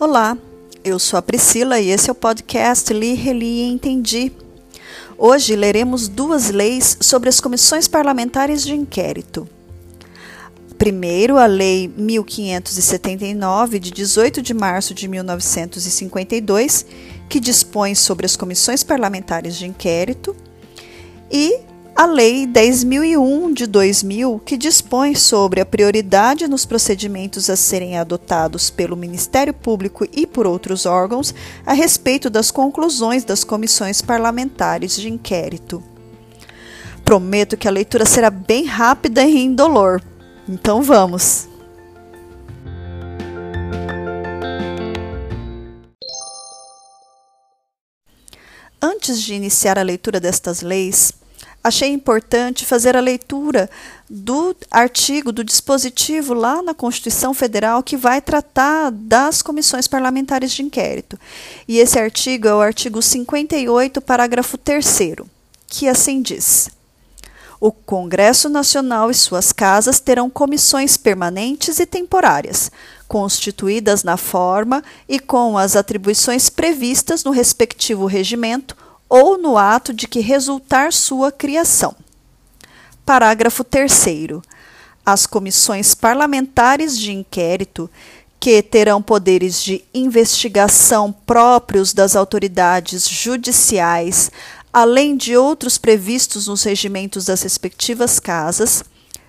Olá, eu sou a Priscila e esse é o podcast Li, Reli e Entendi. Hoje leremos duas leis sobre as comissões parlamentares de inquérito. Primeiro, a Lei 1579, de 18 de março de 1952, que dispõe sobre as comissões parlamentares de inquérito, e a Lei 10.001 de 2000, que dispõe sobre a prioridade nos procedimentos a serem adotados pelo Ministério Público e por outros órgãos a respeito das conclusões das comissões parlamentares de inquérito. Prometo que a leitura será bem rápida e indolor. Então vamos! Antes de iniciar a leitura destas leis, achei importante fazer a leitura do artigo, do dispositivo lá na Constituição Federal que vai tratar das comissões parlamentares de inquérito. E esse artigo é o artigo 58, parágrafo 3, que assim diz. O Congresso Nacional e suas casas terão comissões permanentes e temporárias, constituídas na forma e com as atribuições previstas no respectivo regimento ou no ato de que resultar sua criação. Parágrafo 3. As comissões parlamentares de inquérito, que terão poderes de investigação próprios das autoridades judiciais, além de outros previstos nos regimentos das respectivas casas,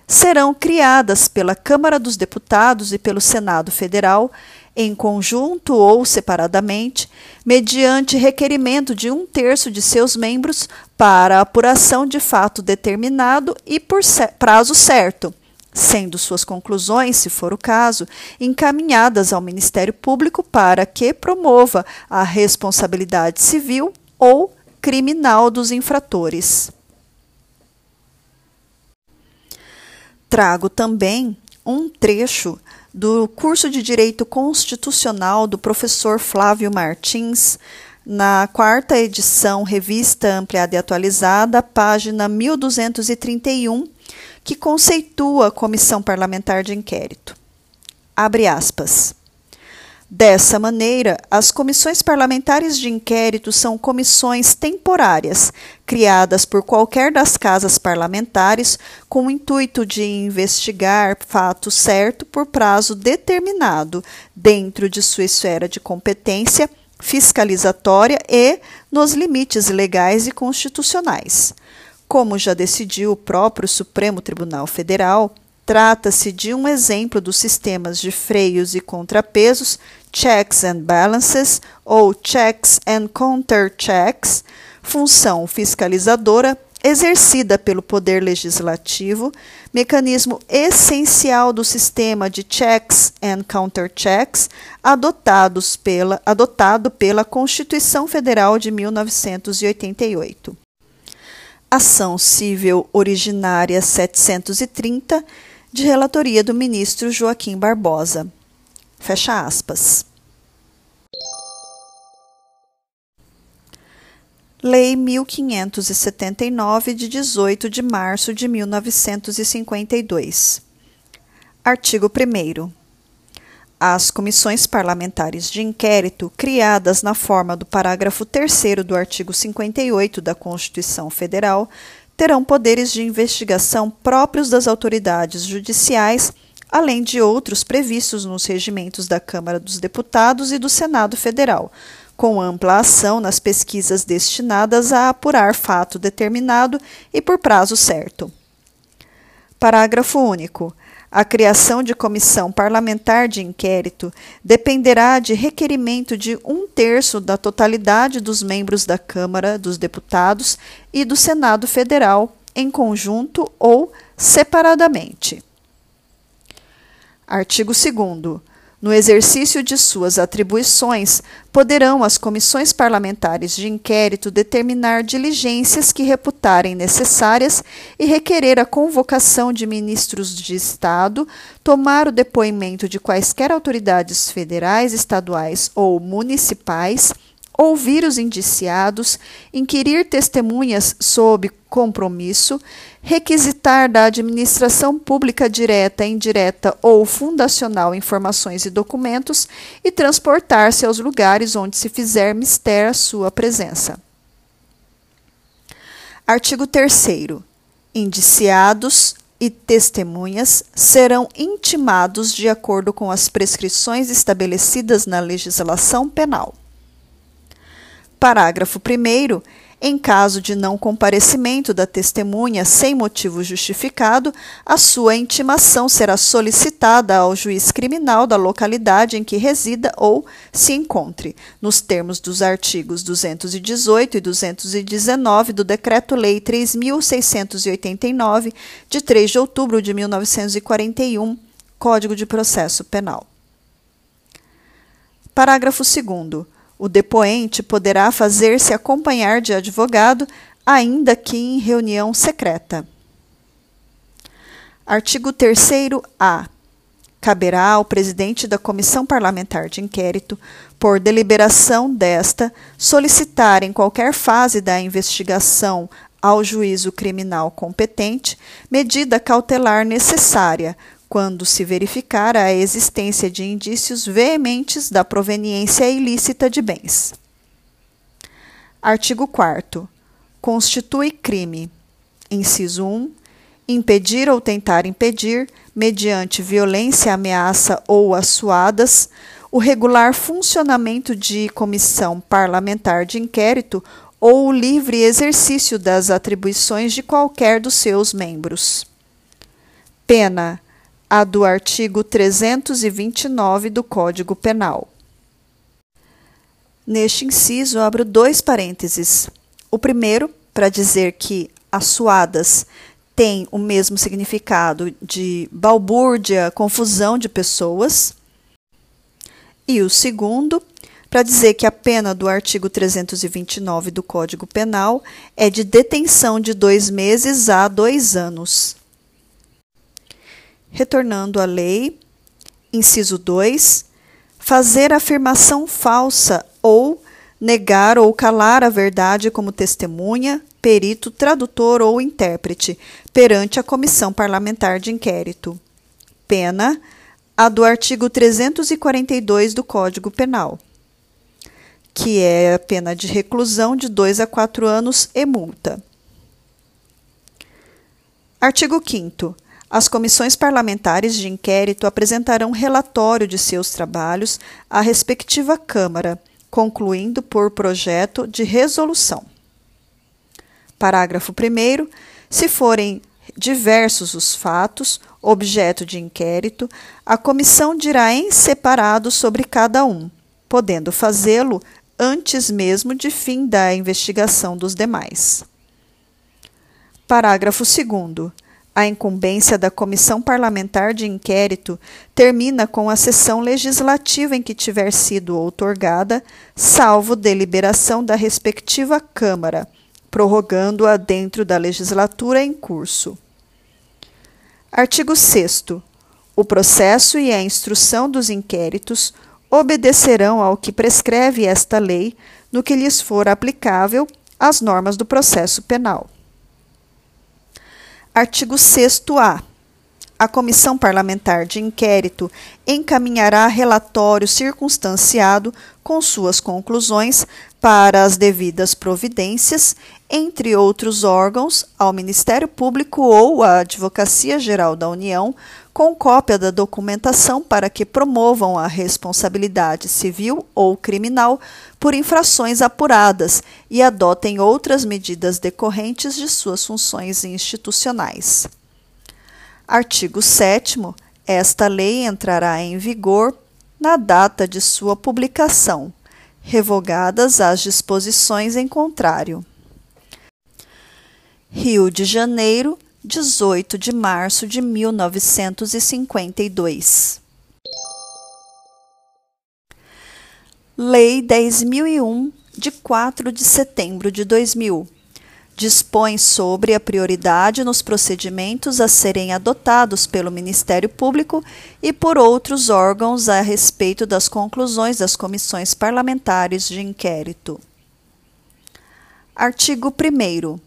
serão criadas pela Câmara dos Deputados e pelo Senado Federal em conjunto ou separadamente, mediante requerimento de um terço de seus membros para apuração de fato determinado e por prazo certo, sendo suas conclusões, se for o caso, encaminhadas ao Ministério Público para que promova a responsabilidade civil ou criminal dos infratores. Trago também um trecho do curso de Direito Constitucional do professor Flávio Martins, na quarta edição, revista ampliada e atualizada, página 1231, que conceitua a Comissão Parlamentar de Inquérito. Abre aspas. Dessa maneira, as comissões parlamentares de inquérito são comissões temporárias, criadas por qualquer das casas parlamentares com o intuito de investigar fato certo por prazo determinado, dentro de sua esfera de competência fiscalizatória e nos limites legais e constitucionais. Como já decidiu o próprio Supremo Tribunal Federal, Trata-se de um exemplo dos sistemas de freios e contrapesos, checks and balances ou checks and counterchecks, função fiscalizadora exercida pelo Poder Legislativo, mecanismo essencial do sistema de checks and counterchecks adotados pela, adotado pela Constituição Federal de 1988. Ação Civil Originária 730 de relatoria do ministro Joaquim Barbosa. Fecha aspas. Lei 1579, de 18 de março de 1952. Artigo 1. As comissões parlamentares de inquérito, criadas na forma do parágrafo 3 do artigo 58 da Constituição Federal, terão poderes de investigação próprios das autoridades judiciais, além de outros previstos nos regimentos da Câmara dos Deputados e do Senado Federal, com ampla ação nas pesquisas destinadas a apurar fato determinado e por prazo certo. Parágrafo único. A criação de comissão parlamentar de inquérito dependerá de requerimento de um terço da totalidade dos membros da Câmara dos Deputados e do Senado Federal, em conjunto ou separadamente. Artigo 2. No exercício de suas atribuições, poderão as comissões parlamentares de inquérito determinar diligências que reputarem necessárias e requerer a convocação de ministros de Estado, tomar o depoimento de quaisquer autoridades federais, estaduais ou municipais, ouvir os indiciados, inquirir testemunhas sob compromisso, requisitar da administração pública direta, indireta ou fundacional informações e documentos e transportar-se aos lugares onde se fizer mister a sua presença. Artigo 3 Indiciados e testemunhas serão intimados de acordo com as prescrições estabelecidas na legislação penal. Parágrafo 1 em caso de não comparecimento da testemunha sem motivo justificado, a sua intimação será solicitada ao juiz criminal da localidade em que resida ou se encontre, nos termos dos artigos 218 e 219 do Decreto-Lei 3689, de 3 de outubro de 1941, Código de Processo Penal. Parágrafo 2 o depoente poderá fazer-se acompanhar de advogado, ainda que em reunião secreta. Artigo 3a. Caberá ao presidente da Comissão Parlamentar de Inquérito, por deliberação desta, solicitar em qualquer fase da investigação ao juízo criminal competente medida cautelar necessária, quando se verificar a existência de indícios veementes da proveniência ilícita de bens. Artigo 4. Constitui crime. Inciso 1. Impedir ou tentar impedir, mediante violência, ameaça ou assuadas, o regular funcionamento de comissão parlamentar de inquérito ou o livre exercício das atribuições de qualquer dos seus membros. Pena a do artigo 329 do Código Penal. Neste inciso, abro dois parênteses. O primeiro, para dizer que assuadas tem o mesmo significado de balbúrdia, confusão de pessoas. E o segundo, para dizer que a pena do artigo 329 do Código Penal é de detenção de dois meses a dois anos. Retornando à lei, inciso 2, fazer afirmação falsa ou negar ou calar a verdade como testemunha, perito, tradutor ou intérprete perante a comissão parlamentar de inquérito. Pena a do artigo 342 do Código Penal, que é a pena de reclusão de 2 a 4 anos e multa. Artigo 5 as comissões parlamentares de inquérito apresentarão relatório de seus trabalhos à respectiva Câmara, concluindo por projeto de resolução. Parágrafo 1. Se forem diversos os fatos, objeto de inquérito, a comissão dirá em separado sobre cada um, podendo fazê-lo antes mesmo de fim da investigação dos demais. Parágrafo 2. A incumbência da Comissão Parlamentar de Inquérito termina com a sessão legislativa em que tiver sido outorgada, salvo deliberação da respectiva Câmara, prorrogando-a dentro da legislatura em curso. Artigo 6. O processo e a instrução dos inquéritos obedecerão ao que prescreve esta lei, no que lhes for aplicável as normas do processo penal. Artigo 6a. A Comissão Parlamentar de Inquérito encaminhará relatório circunstanciado com suas conclusões para as devidas providências, entre outros órgãos, ao Ministério Público ou à Advocacia Geral da União, com cópia da documentação para que promovam a responsabilidade civil ou criminal por infrações apuradas e adotem outras medidas decorrentes de suas funções institucionais. Artigo 7. Esta lei entrará em vigor na data de sua publicação, revogadas as disposições em contrário. Rio de Janeiro, 18 de março de 1952. Lei 10.001, de 4 de setembro de 2000. Dispõe sobre a prioridade nos procedimentos a serem adotados pelo Ministério Público e por outros órgãos a respeito das conclusões das comissões parlamentares de inquérito. Artigo 1.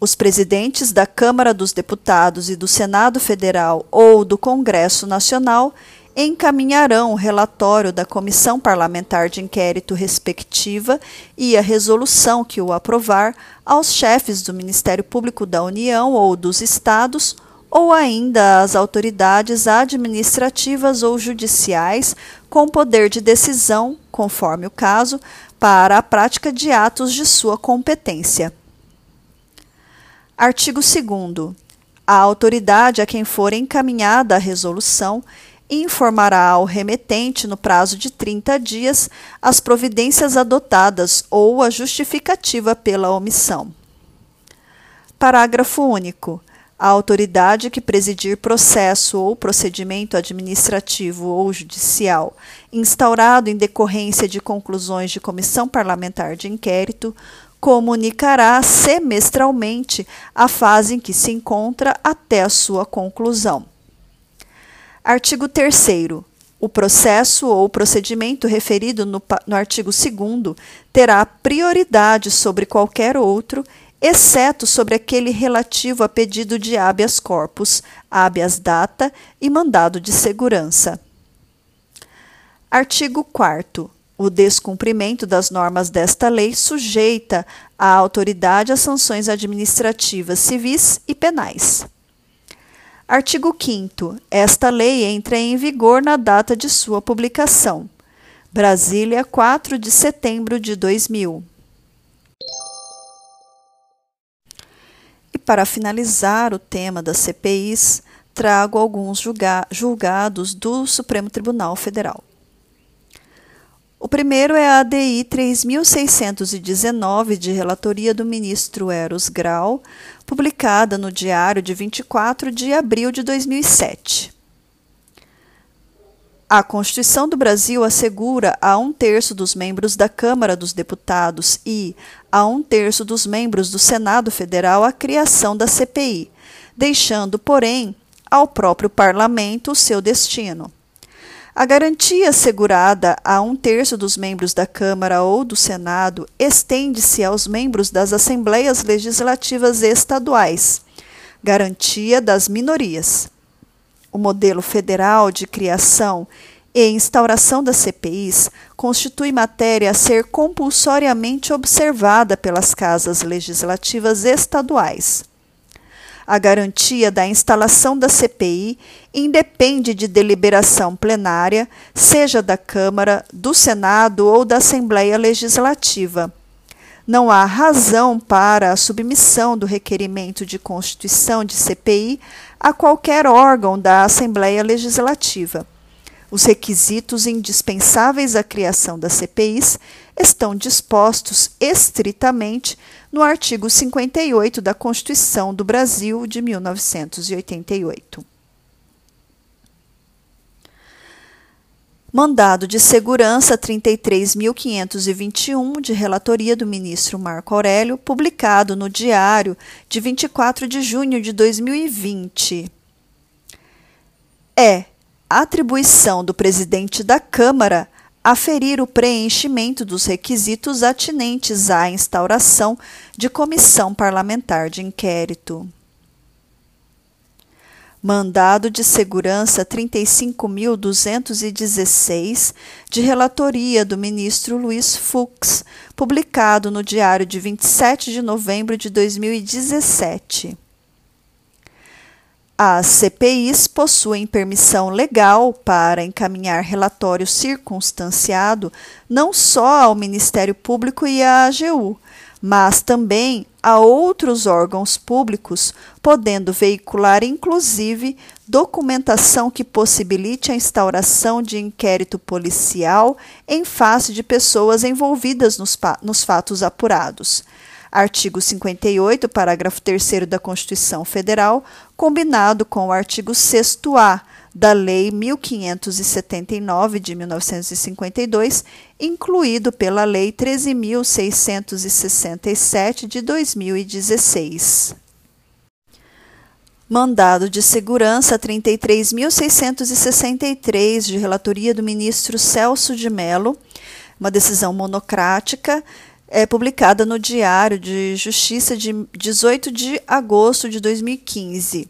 os presidentes da Câmara dos Deputados e do Senado Federal ou do Congresso Nacional encaminharão o relatório da Comissão Parlamentar de Inquérito respectiva e a resolução que o aprovar aos chefes do Ministério Público da União ou dos Estados ou ainda às autoridades administrativas ou judiciais com poder de decisão, conforme o caso, para a prática de atos de sua competência. Artigo 2. A autoridade a quem for encaminhada a resolução informará ao remetente, no prazo de 30 dias, as providências adotadas ou a justificativa pela omissão. Parágrafo único. A autoridade que presidir processo ou procedimento administrativo ou judicial instaurado em decorrência de conclusões de comissão parlamentar de inquérito comunicará semestralmente a fase em que se encontra até a sua conclusão. Artigo 3. O processo ou procedimento referido no, no artigo 2 terá prioridade sobre qualquer outro, exceto sobre aquele relativo a pedido de habeas corpus, habeas data e mandado de segurança. Artigo 4. O descumprimento das normas desta lei sujeita a autoridade a sanções administrativas civis e penais. Artigo 5. Esta lei entra em vigor na data de sua publicação. Brasília, 4 de setembro de 2000. E para finalizar o tema das CPIs, trago alguns julga julgados do Supremo Tribunal Federal. O primeiro é a ADI 3619, de relatoria do ministro Eros Grau, publicada no Diário de 24 de abril de 2007. A Constituição do Brasil assegura a um terço dos membros da Câmara dos Deputados e a um terço dos membros do Senado Federal a criação da CPI, deixando, porém, ao próprio parlamento o seu destino. A garantia assegurada a um terço dos membros da Câmara ou do Senado estende-se aos membros das Assembleias Legislativas Estaduais, garantia das minorias. O modelo federal de criação e instauração das CPIs constitui matéria a ser compulsoriamente observada pelas casas legislativas estaduais. A garantia da instalação da CPI independe de deliberação plenária, seja da Câmara, do Senado ou da Assembleia Legislativa. Não há razão para a submissão do requerimento de constituição de CPI a qualquer órgão da Assembleia Legislativa. Os requisitos indispensáveis à criação das CPIs estão dispostos estritamente no artigo 58 da Constituição do Brasil de 1988. Mandado de Segurança 33.521, de relatoria do ministro Marco Aurélio, publicado no Diário de 24 de junho de 2020. É atribuição do presidente da Câmara aferir o preenchimento dos requisitos atinentes à instauração de comissão parlamentar de inquérito. Mandado de Segurança 35.216, de relatoria do ministro Luiz Fux, publicado no Diário de 27 de novembro de 2017. As CPIs possuem permissão legal para encaminhar relatório circunstanciado não só ao Ministério Público e à AGU, mas também a outros órgãos públicos, podendo veicular inclusive documentação que possibilite a instauração de inquérito policial em face de pessoas envolvidas nos, nos fatos apurados artigo 58, parágrafo 3 da Constituição Federal, combinado com o artigo 6A da Lei 1579 de 1952, incluído pela Lei 13667 de 2016. Mandado de Segurança 33.663, de relatoria do ministro Celso de Mello, uma decisão monocrática é publicada no Diário de Justiça de 18 de agosto de 2015.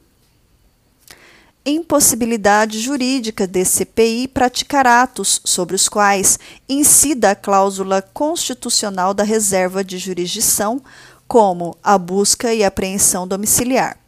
Impossibilidade jurídica de CPI praticar atos sobre os quais incida a cláusula constitucional da reserva de jurisdição, como a busca e apreensão domiciliar.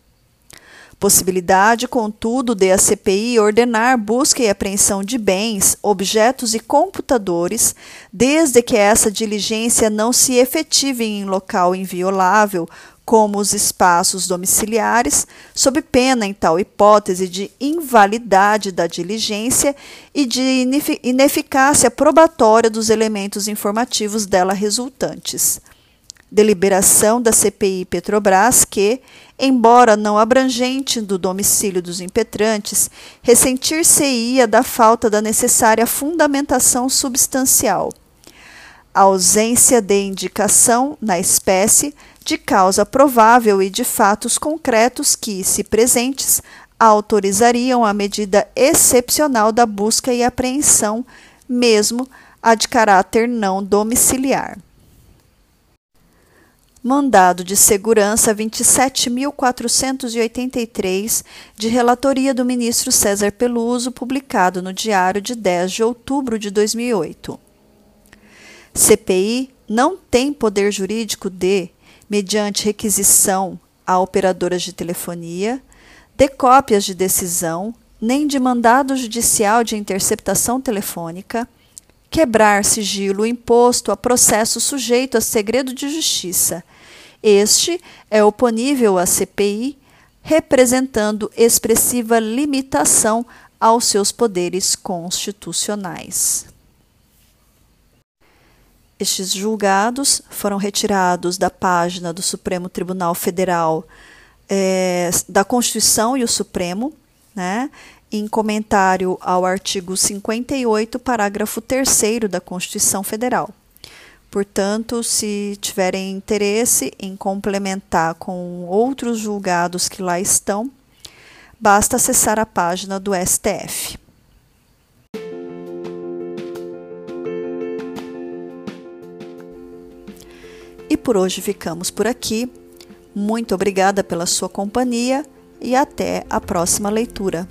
Possibilidade, contudo, de a CPI ordenar busca e apreensão de bens, objetos e computadores, desde que essa diligência não se efetive em local inviolável, como os espaços domiciliares, sob pena, em tal hipótese, de invalidade da diligência e de ineficácia probatória dos elementos informativos dela resultantes deliberação da CPI Petrobras que, embora não abrangente do domicílio dos impetrantes, ressentir-se-ia da falta da necessária fundamentação substancial. A ausência de indicação na espécie de causa provável e de fatos concretos que, se presentes, autorizariam a medida excepcional da busca e apreensão, mesmo a de caráter não domiciliar. Mandado de Segurança 27.483, de relatoria do ministro César Peluso, publicado no Diário de 10 de outubro de 2008. CPI não tem poder jurídico de, mediante requisição a operadoras de telefonia, de cópias de decisão, nem de mandado judicial de interceptação telefônica, quebrar sigilo imposto a processo sujeito a segredo de justiça. Este é oponível à CPI, representando expressiva limitação aos seus poderes constitucionais. Estes julgados foram retirados da página do Supremo Tribunal Federal é, da Constituição e o Supremo, né, em comentário ao artigo 58, parágrafo 3 da Constituição Federal. Portanto, se tiverem interesse em complementar com outros julgados que lá estão, basta acessar a página do STF. E por hoje ficamos por aqui. Muito obrigada pela sua companhia e até a próxima leitura.